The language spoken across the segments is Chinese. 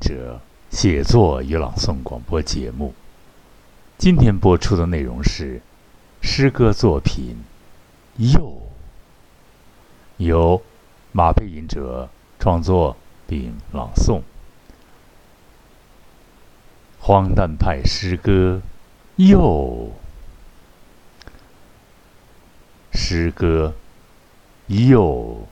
者写作与朗诵广播节目。今天播出的内容是诗歌作品《又》，由马背吟者创作并朗诵。荒诞派诗歌《又》，诗歌《又》。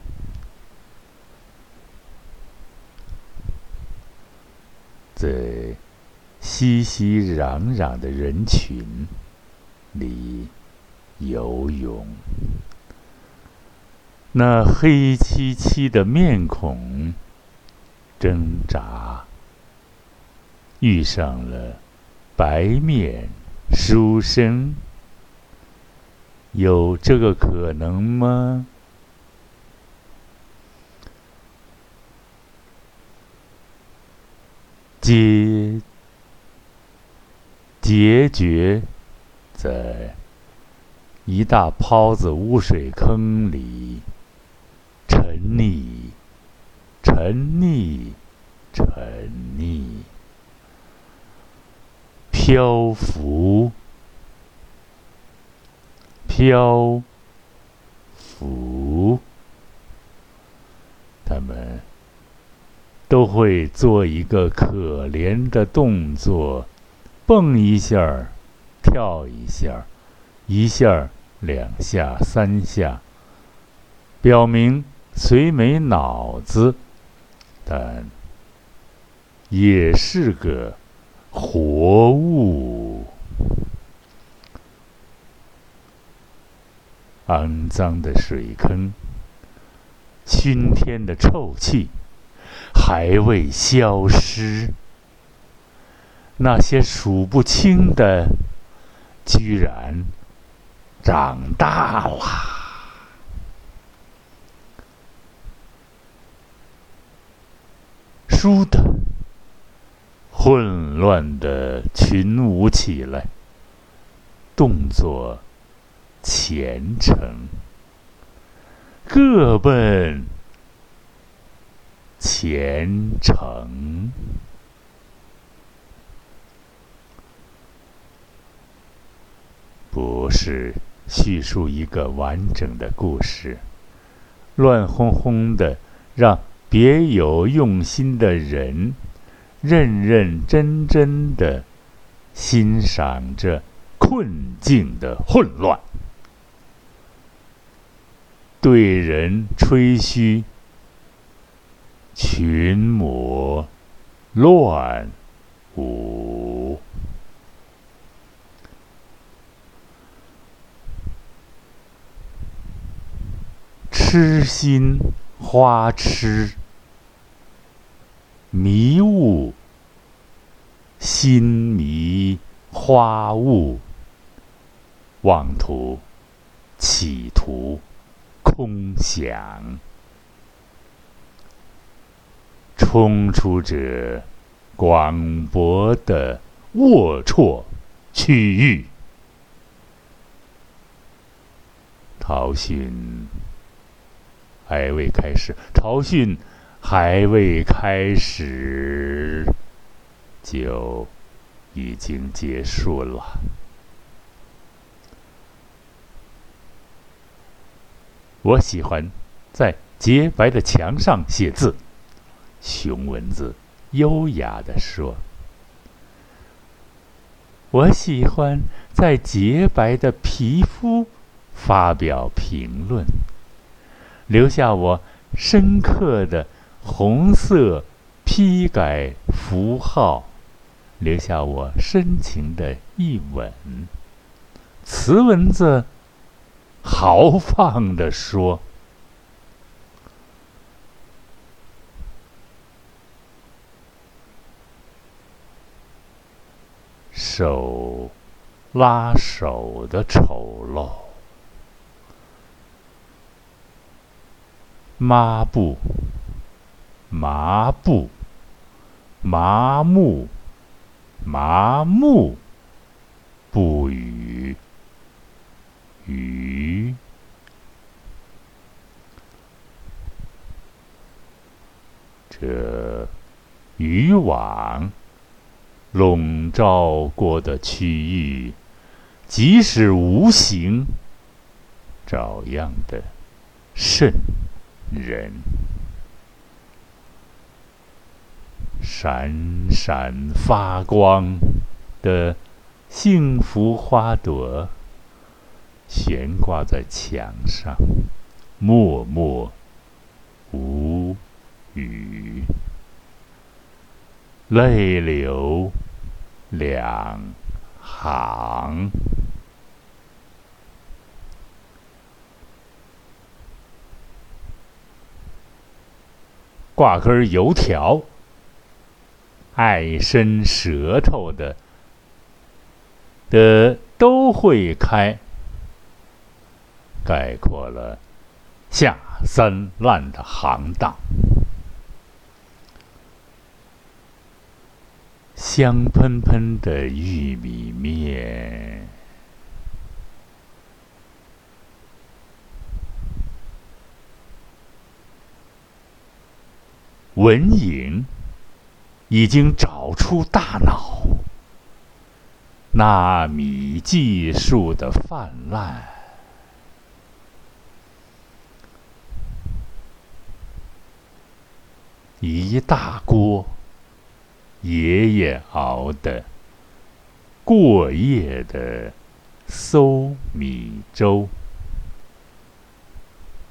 在熙熙攘攘的人群里游泳，那黑漆漆的面孔挣扎，遇上了白面书生，有这个可能吗？结结决在一大泡子污水坑里沉溺，沉溺，沉溺，漂浮，漂浮，他们。都会做一个可怜的动作，蹦一下，跳一下，一下、两下、三下，表明虽没脑子，但也是个活物。肮脏的水坑，熏天的臭气。还未消失，那些数不清的，居然长大了。倏地，混乱的群舞起来，动作虔诚，各奔。虔诚，不是叙述一个完整的故事，乱哄哄的，让别有用心的人认认真真的欣赏着困境的混乱，对人吹嘘。群魔乱舞，痴心花痴，迷雾心迷花雾，妄图企图空想。冲出这广博的龌龊区域，陶训还未开始，陶训还未开始，就已经结束了。我喜欢在洁白的墙上写字。熊蚊子优雅地说：“我喜欢在洁白的皮肤发表评论，留下我深刻的红色批改符号，留下我深情的一吻。”雌蚊子豪放地说。手拉手的丑陋，抹布、麻布、麻木、麻木，不语语，这渔网笼罩过的区域，即使无形，照样的渗人。闪闪发光的幸福花朵，悬挂在墙上，默默无语，泪流两行，挂根油条。爱伸舌头的的都会开，概括了下三滥的行当。香喷喷的玉米面，文颖。已经找出大脑，纳米技术的泛滥，一大锅爷爷熬的过夜的馊米粥，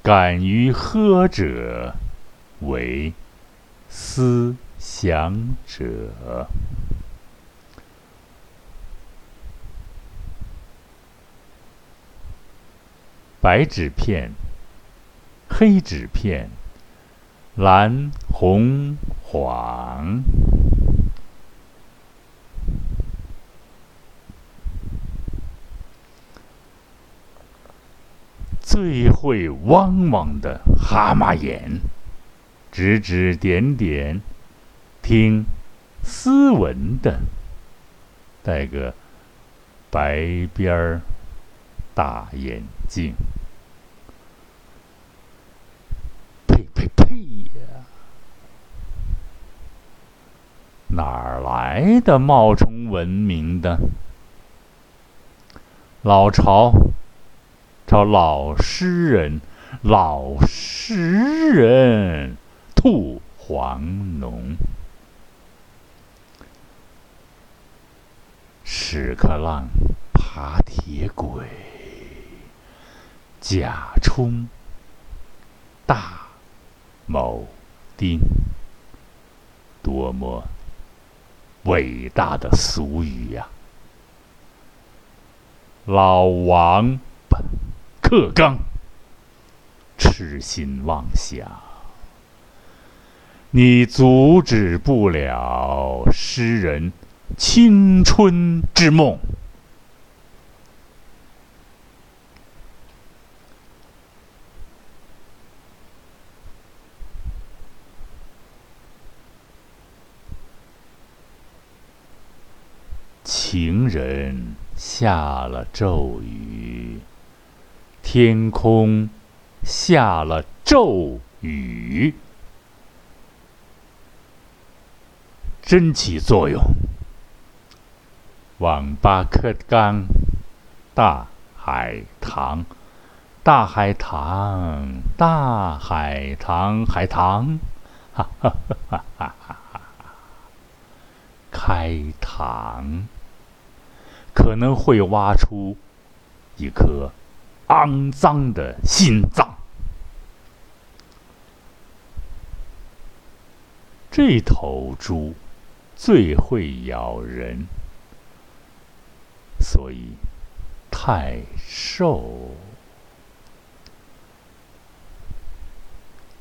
敢于喝者为思。想者，白纸片、黑纸片、蓝、红、黄，最会汪汪的蛤蟆眼，指指点点。听，斯文的，戴个白边儿大眼镜。呸呸呸呀！哪儿来的冒充文明的？老巢，朝老诗人，老诗人吐黄脓。屎壳郎爬铁轨，甲冲大铆钉，多么伟大的俗语呀！老王八克刚，痴心妄想，你阻止不了诗人。青春之梦，情人下了咒语，天空下了咒语，真起作用。网吧课纲，大海棠，大海棠，大海棠，海棠，哈哈哈哈哈哈！开膛，可能会挖出一颗肮脏的心脏。这头猪最会咬人。所以，太瘦。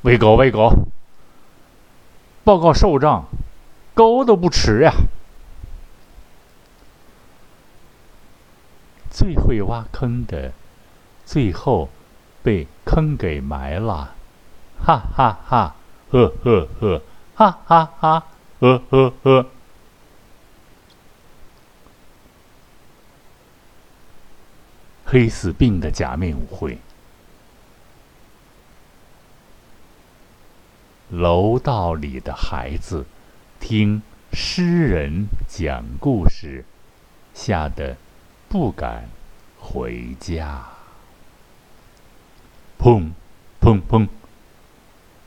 喂狗，喂狗，报告首长，狗都不吃呀。最会挖坑的，最后被坑给埋了。哈哈哈，呵呵呵，哈哈哈，呵呵呵。黑死病的假面舞会，楼道里的孩子听诗人讲故事，吓得不敢回家。砰，砰砰，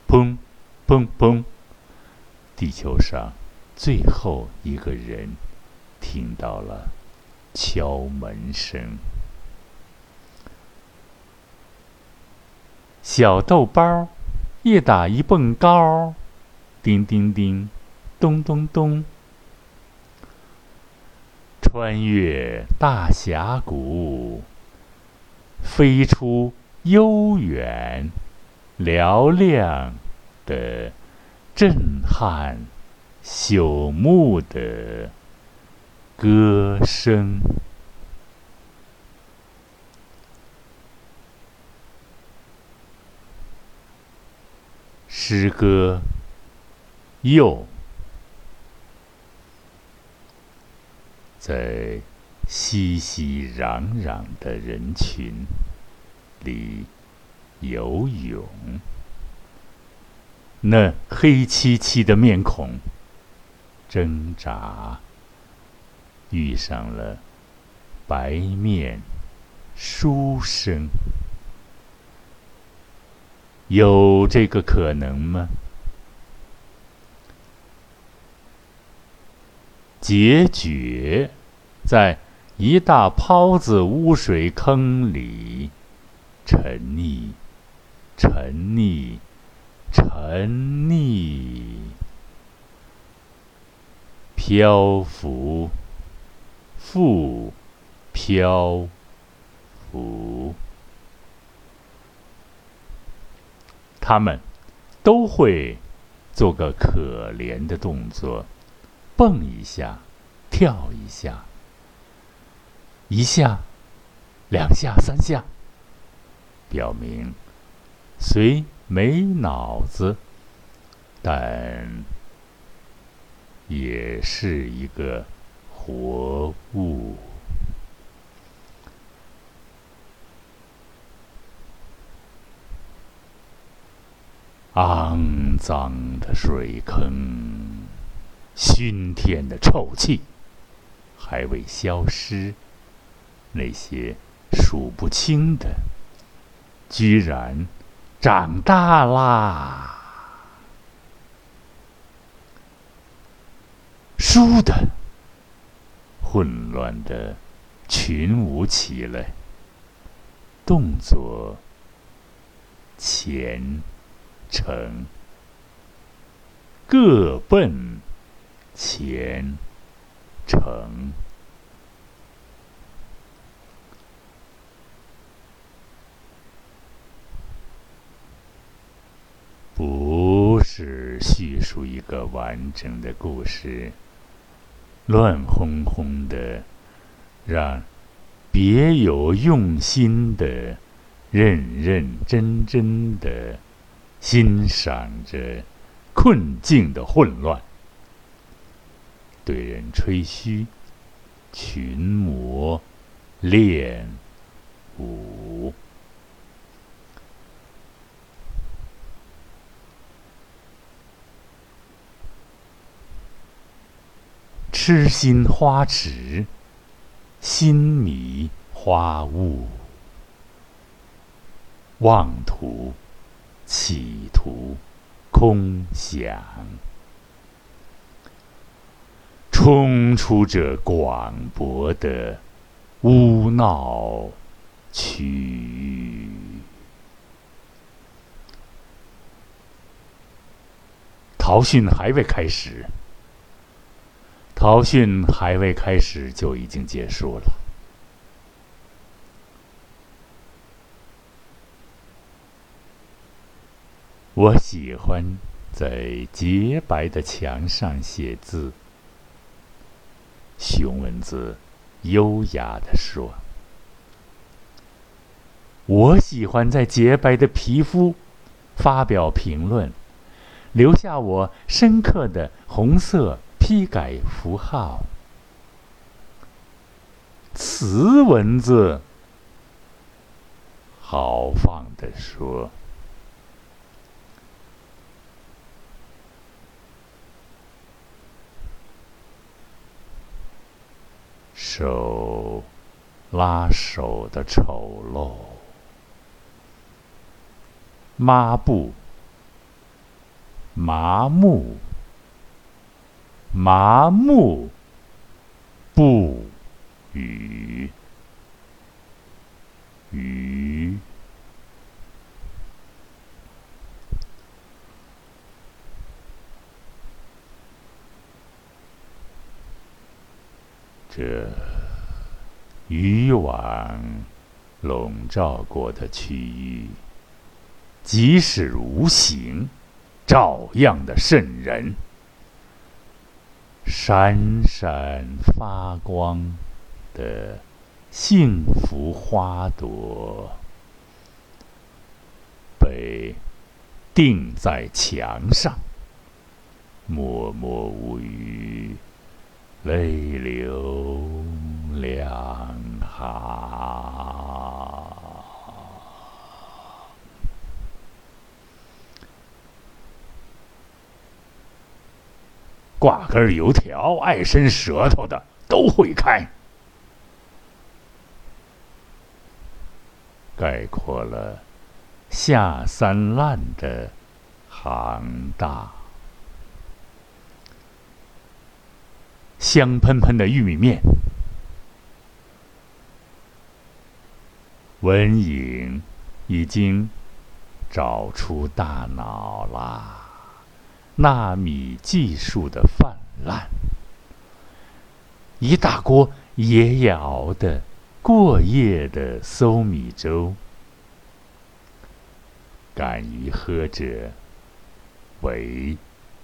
砰，砰砰，地球上最后一个人听到了敲门声。小豆包一打一蹦高，叮叮叮，咚咚咚，穿越大峡谷，飞出悠远、嘹亮的、震撼、朽木的歌声。诗歌，又在熙熙攘攘的人群里游泳。那黑漆漆的面孔挣扎，遇上了白面书生。有这个可能吗？结局在一大泡子污水坑里沉溺，沉溺，沉溺，漂浮，复漂浮。他们都会做个可怜的动作，蹦一下，跳一下，一下，两下，三下，表明虽没脑子，但也是一个活物。肮脏的水坑，熏天的臭气，还未消失。那些数不清的，居然长大啦！倏的，混乱的群舞起来，动作虔诚，各奔前程，不是叙述一个完整的故事，乱哄哄的，让别有用心的、认认真真的。欣赏着困境的混乱，对人吹嘘，群魔练舞，痴心花池，心迷花雾，妄图。企图空想，冲出这广博的污闹区域。逃训还未开始，逃训还未开始就已经结束了。我喜欢在洁白的墙上写字。熊文字优雅地说：“我喜欢在洁白的皮肤发表评论，留下我深刻的红色批改符号，雌蚊子豪放地说。手拉手的丑陋。抹布。麻木。麻木，不语，语。这渔网笼罩过的区域，即使无形，照样的渗人。闪闪发光的幸福花朵，被钉在墙上，默默无语。泪流两行，挂根油条，爱伸舌头的都会开，概括了下三滥的行大。香喷喷的玉米面，文颖已经找出大脑啦。纳米技术的泛滥，一大锅爷爷熬的过夜的馊米粥，敢于喝者，为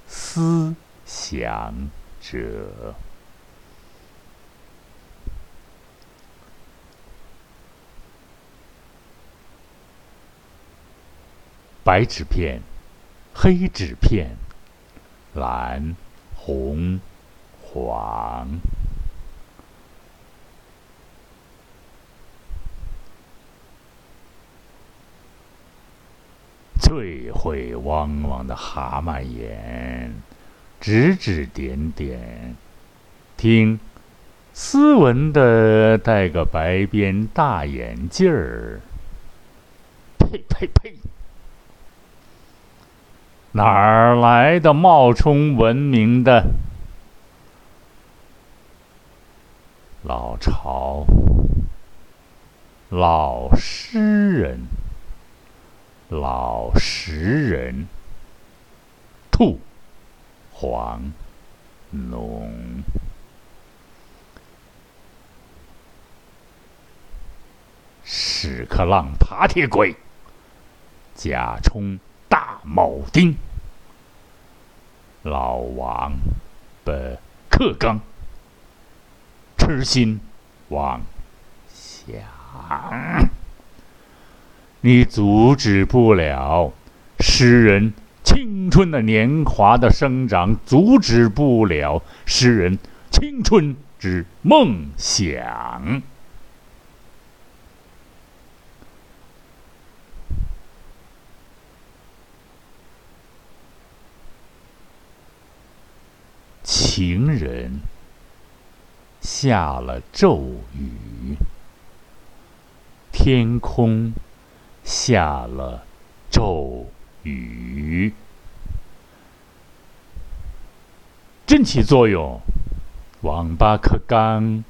思想者。白纸片，黑纸片，蓝、红、黄，最会汪汪的蛤蟆眼，指指点点，听，斯文的戴个白边大眼镜儿，呸呸呸！哪儿来的冒充文明的老巢？老诗人，老实人，兔黄浓，屎壳郎爬铁鬼，贾充铆钉。老王的克刚，痴心妄想，你阻止不了诗人青春的年华的生长，阻止不了诗人青春之梦想。情人下了骤雨，天空下了骤雨，真起作用。王八壳刚，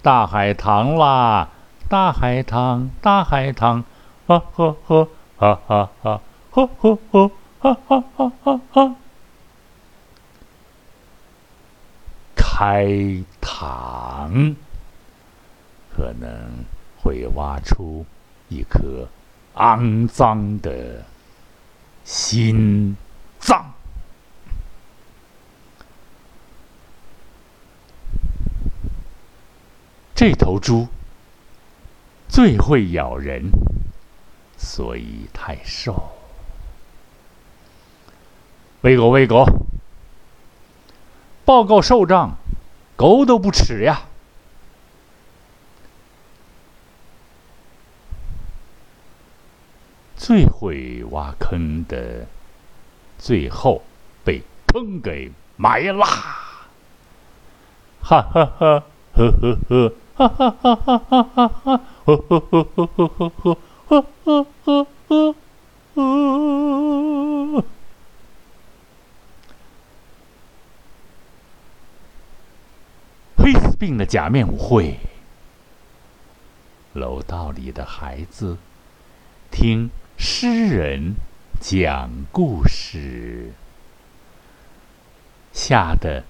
大海棠啦，大海棠，大海棠，哈哈哈，哈哈哈，哈哈哈，哈哈哈哈哈。开膛，可能会挖出一颗肮脏的心脏。这头猪最会咬人，所以太瘦。喂狗，喂狗，报告首长。狗都不吃呀！最会挖坑的，最后被坑给埋啦！哈哈哈呵呵呵，哈哈哈哈哈哈哈，呵呵呵呵呵呵呵，呵呵呵呵呵。黑死病的假面舞会，楼道里的孩子听诗人讲故事，吓得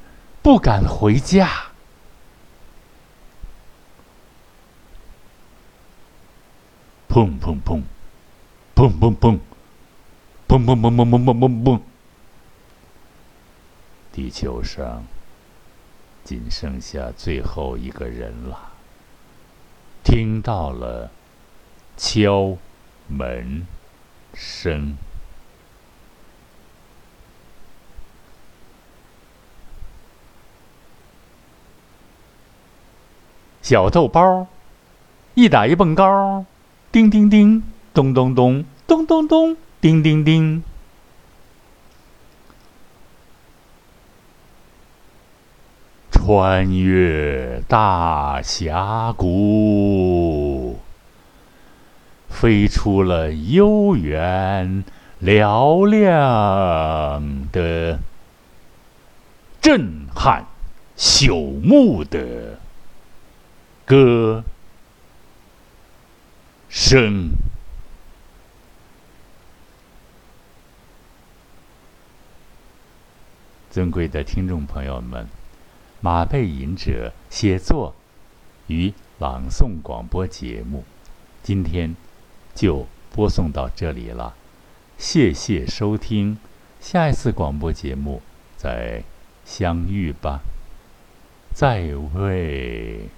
不敢回家。砰砰砰，砰砰砰，砰砰砰砰砰砰砰砰，地球上。仅剩下最后一个人了。听到了敲门声，小豆包一打一蹦高，叮叮叮，咚咚咚，咚咚咚，叮叮叮。穿越大峡谷，飞出了悠远嘹亮的、震撼朽木的歌声。尊贵的听众朋友们。马背吟者写作与朗诵广播节目，今天就播送到这里了。谢谢收听，下一次广播节目再相遇吧。再会。